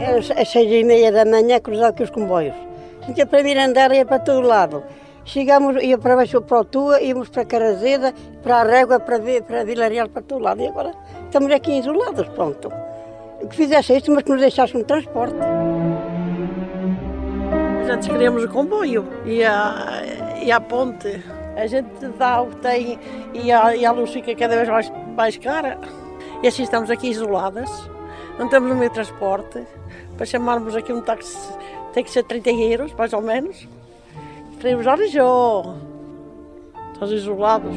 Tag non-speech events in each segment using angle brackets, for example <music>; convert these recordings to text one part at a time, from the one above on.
Era às seis e meia da manhã cruzado com os comboios. Então para Mirandela ia para todo lado. Chegámos, ia para baixo para o Tua, íamos para Carazeda, para a Régua, para, para Vila Real, para todo lado. E agora estamos aqui isolados, pronto. Que fizesse isto, mas que nos deixasse um transporte. Antes queríamos o comboio e a, e a ponte. A gente dá o que tem e a, e a luz fica cada vez mais, mais cara. E assim estamos aqui isoladas. Não temos o meio de transporte. Para chamarmos aqui um táxi tem que ser 30 euros, mais ou menos. Queremos Arijó. Estamos isolados.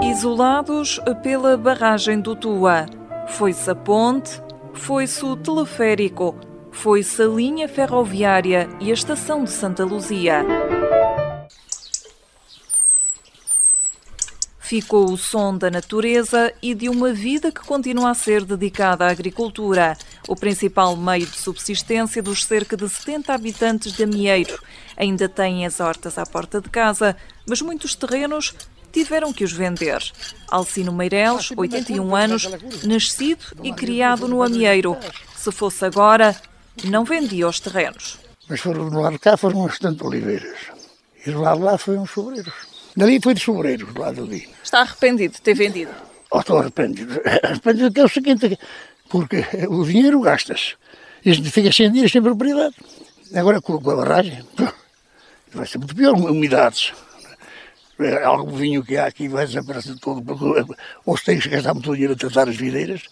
Isolados pela barragem do Tua. Foi-se a ponte, foi-se o teleférico, foi-se a linha ferroviária e a estação de Santa Luzia. Ficou o som da natureza e de uma vida que continua a ser dedicada à agricultura, o principal meio de subsistência dos cerca de 70 habitantes de Amieiro. Ainda têm as hortas à porta de casa, mas muitos terrenos tiveram que os vender. Alcino Meireles, 81 anos, nascido e criado no Amieiro. Se fosse agora, não vendia os terrenos. Mas foram do lado de cá, foram umas tantas oliveiras. E do lado de lá foi uns sobreiros. Dali foi de sobreiros, do lado ali. Está arrependido de ter vendido? Oh, estou arrependido. Arrependido que é o seguinte, porque o dinheiro gastas. E a gente fica sem dinheiro, sem propriedade. Agora com a barragem, vai ser muito pior, umidades. Algo vinho que há aqui vai desaparecer todo, porque ou se tem que gastar muito dinheiro a tratar as videiras,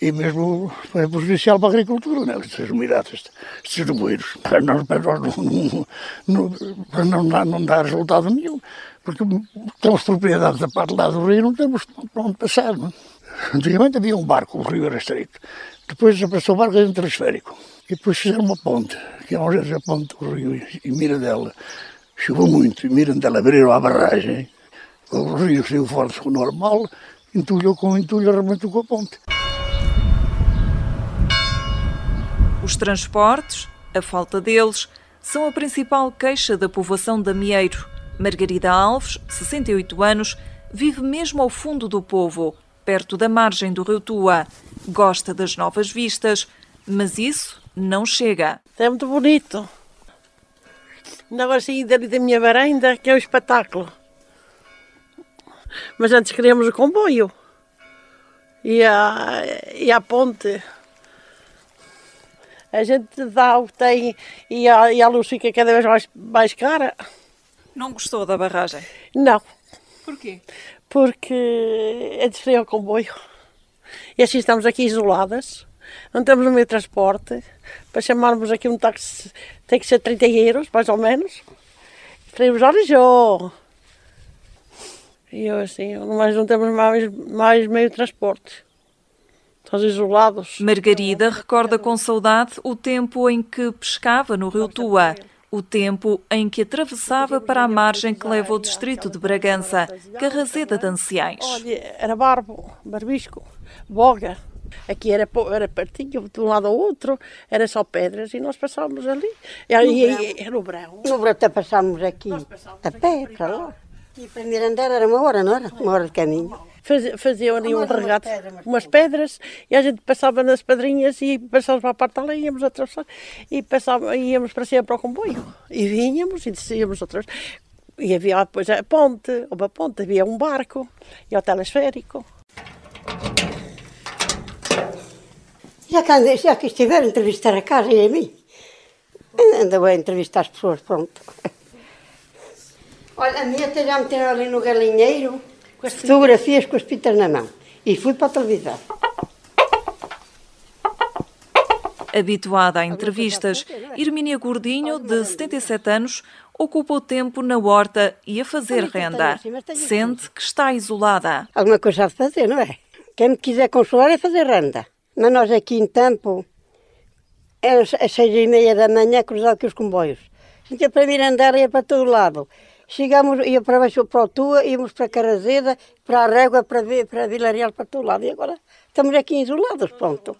e mesmo é prejudicial para a agricultura, não é? Estas umidades, estes nevoeiros, para nós, para não, não, para não, dar, não dar resultado nenhum, porque temos propriedades da parte lá do rio não temos para onde passar. Não? É? Antigamente havia um barco, o rio era estreito, depois desapareceu o barco era um telesférico, e depois fizeram uma ponte, que é onde a ponte do rio e Mirandela. Choveu muito, e Mirandela abriram a barragem, o rio saiu forte normal, entulhou com entulho, arrebentou com a ponte. Os transportes, a falta deles, são a principal queixa da povoação de Amieiro. Margarida Alves, 68 anos, vive mesmo ao fundo do povo, perto da margem do rio Tua. Gosta das novas vistas, mas isso não chega. É muito bonito. Ainda agora saí dali da minha varanda, que é um espetáculo. Mas antes queríamos o comboio e a, e a ponte a gente dá o que tem e a, e a luz fica cada vez mais, mais cara. Não gostou da barragem? Não. Porquê? Porque é diferente o comboio. E assim estamos aqui isoladas, não temos no meio de transporte. Para chamarmos aqui um táxi tem que ser 30 euros, mais ou menos. Queremos Arijó. E eu assim, mas não temos mais, mais meio de transporte. Estás isolados. Margarida recorda com saudade o tempo em que pescava no rio Tua, o tempo em que atravessava para a margem que leva ao distrito de Bragança, Carrazeda de Anciães. Olha, era barbo, barbisco, boga. Aqui era, era pertinho, de um lado ao outro, era só pedras e nós passávamos ali. E, era no Brão. No Brão até passámos aqui a pé para lá. E para Mirandela era uma hora, não era? Uma hora de caminho faziam ali um regate, umas pedras, e a gente passava nas pedrinhas e passávamos para a parte lá, íamos atravessar e passava, íamos para cima para o comboio. E vinhamos e descíamos outra vez. E havia depois a ponte, ou a ponte, havia um barco e o telesférico. Já que, já que estiver a entrevistar a casa e a mim, ainda vou entrevistar as pessoas, pronto. Olha, a minha até já meteram ali no galinheiro, com as fotografias com as pitas na mão. E fui para a televisão. Habituada a entrevistas, Hermínia Gordinho, de 77 anos, ocupa o tempo na horta e a fazer renda. Sente que está isolada. Alguma coisa a fazer, não é? Quem me quiser consolar é fazer renda. Mas nós aqui em Tampo, é às seis e meia da manhã, cruzar aqui os comboios. Gente ia para Mirandela ia para todo lado. Chegámos, ia para baixo para o Tua, íamos para Carazeda, para a Régua, para, para Vila Real, para todo lado. E agora estamos aqui isolados, pronto.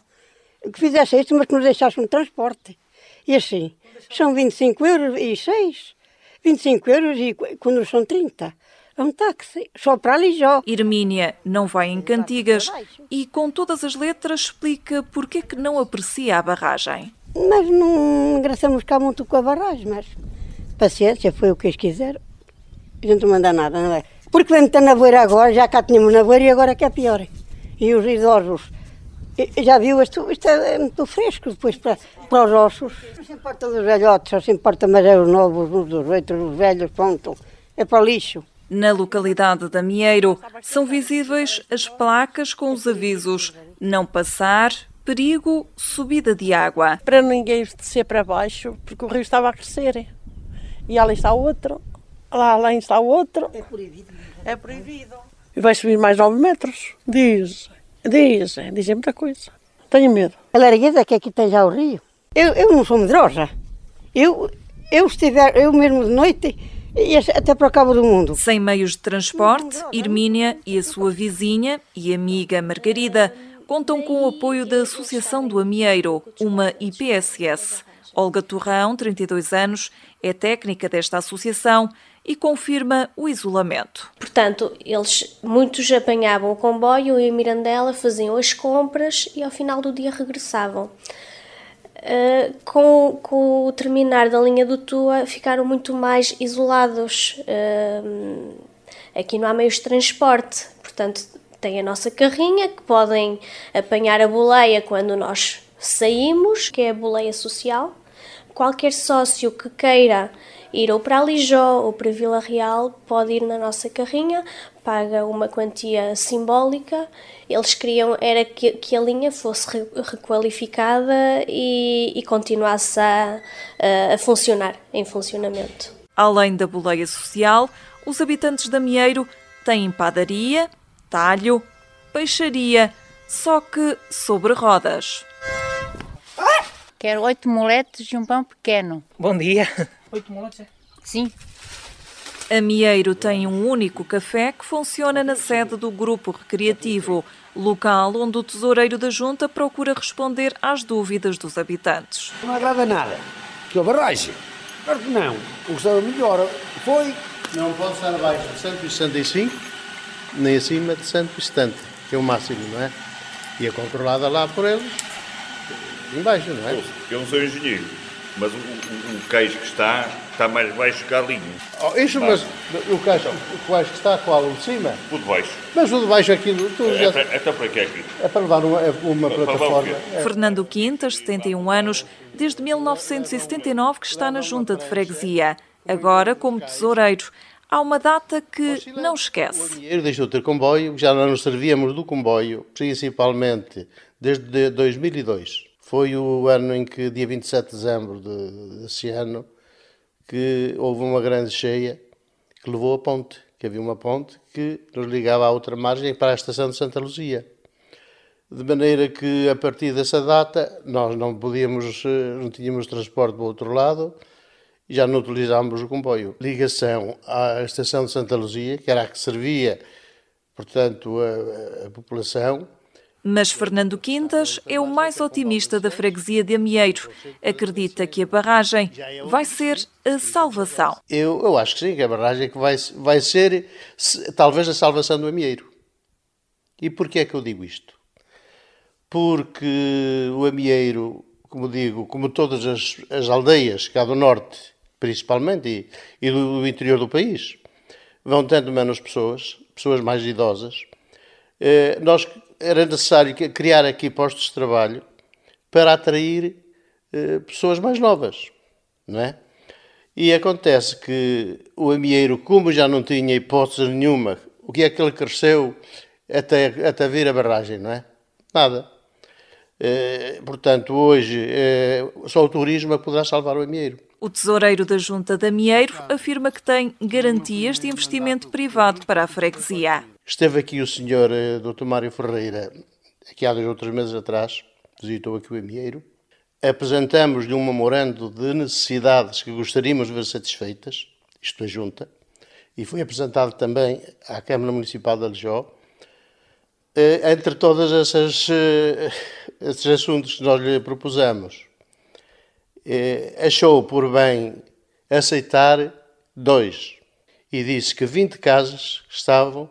Que fizesse isto, mas que nos deixasse um transporte. E assim, são 25 euros e 6. 25 euros e quando são 30. É um táxi, só para ali já. Hermínia não vai em cantigas e, com todas as letras, explica porque que não aprecia a barragem. Mas não engraçamos cá muito com a barragem, mas paciência, foi o que eles quiseram. A gente não manda nada, não é? Porque vem muita navoeira agora, já cá tínhamos navoeira e agora que é pior. E os idosos, já viu, isto, isto é muito fresco depois para, para os ossos. Não se importa dos velhotes, só se importa mais é os novos, os dos outros, os velhos, pronto. É para o lixo. Na localidade da Mieiro são visíveis as placas com os avisos não passar, perigo, subida de água. Para ninguém descer para baixo, porque o rio estava a crescer. E ali está outro, lá além está outro. É proibido. É proibido. E vai subir mais 9 metros. Diz, diz, dizem muita coisa. Tenho medo. A largueza que aqui tem já o rio. Eu, eu não sou medrosa. Eu, eu estiver, eu mesmo de noite, ia até para o cabo do mundo. Sem meios de transporte, Hermínia e a sua vizinha e amiga Margarida contam com o apoio da Associação do Amieiro, uma IPSS. Olga Torrão, 32 anos, é técnica desta associação e confirma o isolamento. Portanto, eles muitos apanhavam o comboio e em Mirandela faziam as compras e ao final do dia regressavam. Uh, com, com, o terminar da linha do Tua, ficaram muito mais isolados. Uh, aqui não há meios de transporte, portanto, tem a nossa carrinha que podem apanhar a boleia quando nós saímos, que é a boleia social. Qualquer sócio que queira ir ou para Alijó ou para Vila Real pode ir na nossa carrinha, paga uma quantia simbólica. Eles queriam era que, que a linha fosse re, requalificada e, e continuasse a, a, a funcionar, em funcionamento. Além da boleia social, os habitantes da Mieiro têm padaria, talho, peixaria, só que sobre rodas. Quero oito moletes e um pão pequeno. Bom dia. Oito moletes, é? Sim. A Mieiro tem um único café que funciona na sede do Grupo Recreativo, local onde o tesoureiro da Junta procura responder às dúvidas dos habitantes. Não agrada nada. Que a barragem. Claro que não. O que estava melhor foi. Não pode estar abaixo de 165, nem acima de 170, que é o máximo, não é? E é controlada lá por eles, embaixo, não é? Eu não sou engenheiro, mas o, o, o queijo que está, está mais baixo que a linha. Oh, isso, mas o queijo, o queijo que está qual? O de cima? O de baixo. Mas o de baixo aquilo, tudo É, já... para, é para que é aqui? É para levar uma, uma Para plataforma. É. Fernando Quintas, 71 anos, desde 1979 que está na junta de freguesia, agora como tesoureiro. Há uma data que não esquece. dinheiro deixou de ter comboio, já não nos servíamos do comboio, principalmente desde 2002. Foi o ano em que, dia 27 de dezembro de- desse ano, que houve uma grande cheia que levou a ponte, que havia uma ponte que nos ligava à outra margem para a estação de Santa Luzia. De maneira que, a partir dessa data, nós não podíamos, eh, não tínhamos transporte do outro lado e já não utilizávamos o comboio. Ligação à estação de Santa Luzia, que era a que servia, portanto, a, a população, Mas Fernando Quintas é o mais otimista da freguesia de Amieiro. Acredita que a barragem vai ser a salvação. Eu, eu acho que sim, que a barragem é vai, vai ser se- talvez a salvação do Amieiro. E porquê é que eu digo isto? Porque o Amieiro, como digo, como todas as, as aldeias cá do norte, principalmente, e, e do, do interior do país, vão tendo menos pessoas, pessoas mais idosas, eh, nós era necessário criar aqui postos de trabalho para atrair eh, pessoas mais novas, não é? E acontece que o amieiro, como já não tinha hipótese nenhuma, o que é que ele cresceu até, até vir a barragem, não é? Nada. Eh, portanto, hoje eh, só o turismo é que poderá salvar o amieiro. O tesoureiro da Junta de Amieiro afirma que tem garantias de investimento privado para a freguesia. Esteve aqui o senhor eh, Dr. Mário Ferreira, aqui há dois ou três meses atrás, visitou aqui o Amieiro. Apresentamos-lhe um memorando de necessidades que gostaríamos de ver satisfeitas, isto é junta, e foi apresentado também à Câmara Municipal de Alijó. Eh, Entre todos eh, esses assuntos que nós lhe propusemos, achou por bem aceitar dois. e disse que 20 casas estavam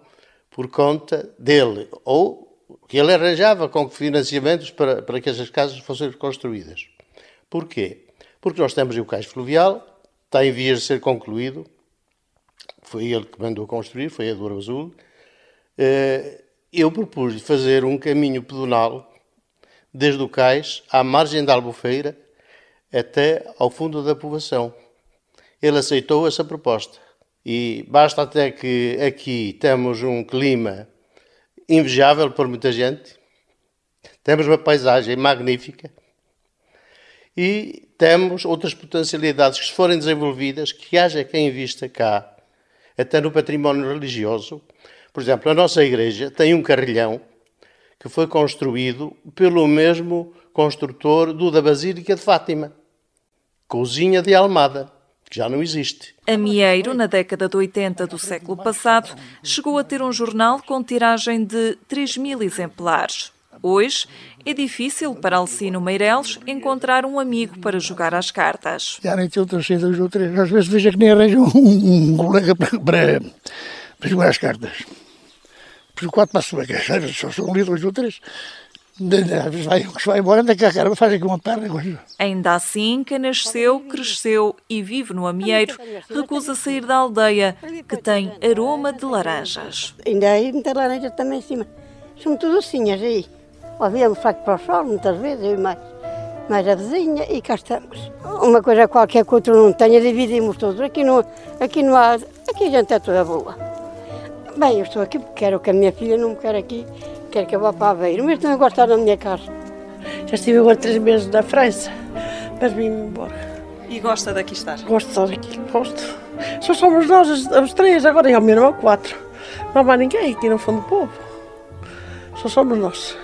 por conta dele, ou que ele arranjava com financiamentos para, para que essas casas fossem construídas. Porquê? Porque nós temos o cais fluvial, está em vias de ser concluído, foi ele que mandou construir, foi Douro Azul. Eh, eu propus fazer um caminho pedonal desde o cais à margem da Albufeira até ao fundo da povoação. Ele aceitou essa proposta. E basta até que aqui temos um clima invejável por muita gente, temos uma paisagem magnífica. E temos outras potencialidades que, se forem desenvolvidas, que haja quem invista cá, até no património religioso. Por exemplo, a nossa igreja tem um carrilhão que foi construído pelo mesmo construtor do da Basílica de Fátima, Cozinha de Almada que já não existe. Amieiro, na década de 80 do século passado, chegou a ter um jornal com tiragem de 3 mil exemplares. Hoje, é difícil para Alcino Meireles encontrar um amigo para jogar às cartas. Já nem tem outras dois ou três. Às vezes vejo que nem arranjo um, um colega para, para, para jogar às cartas. Por quatro passam a só são ali dois ou três. <laughs> Vai, vai embora, anda cá, cara, faz aqui uma perna. Ainda assim, quem nasceu, cresceu e vive no Amieiro recusa sair da aldeia, que tem aroma de laranjas. Ainda aí muita laranja também em cima. São tudo assim, aí. Havia um fraco para o sol, muitas vezes, eu e mais, mais a vizinha, e cá estamos. Uma coisa qualquer que outro não tenha, dividimos todos. Aqui não, aqui não há. Aqui a gente é toda boa. Bem, eu estou aqui porque quero que a minha filha não me quer aqui quer que eu vá para Aveiro, mas também estar na minha casa. Já estive agora três meses na França, mas vim embora. E gosta daqui estar? Gosto de estar aqui, gosto. Só somos nós os três, agora e ao meu irmão quatro. Não há mais ninguém aqui no fundo do povo. Só somos nós.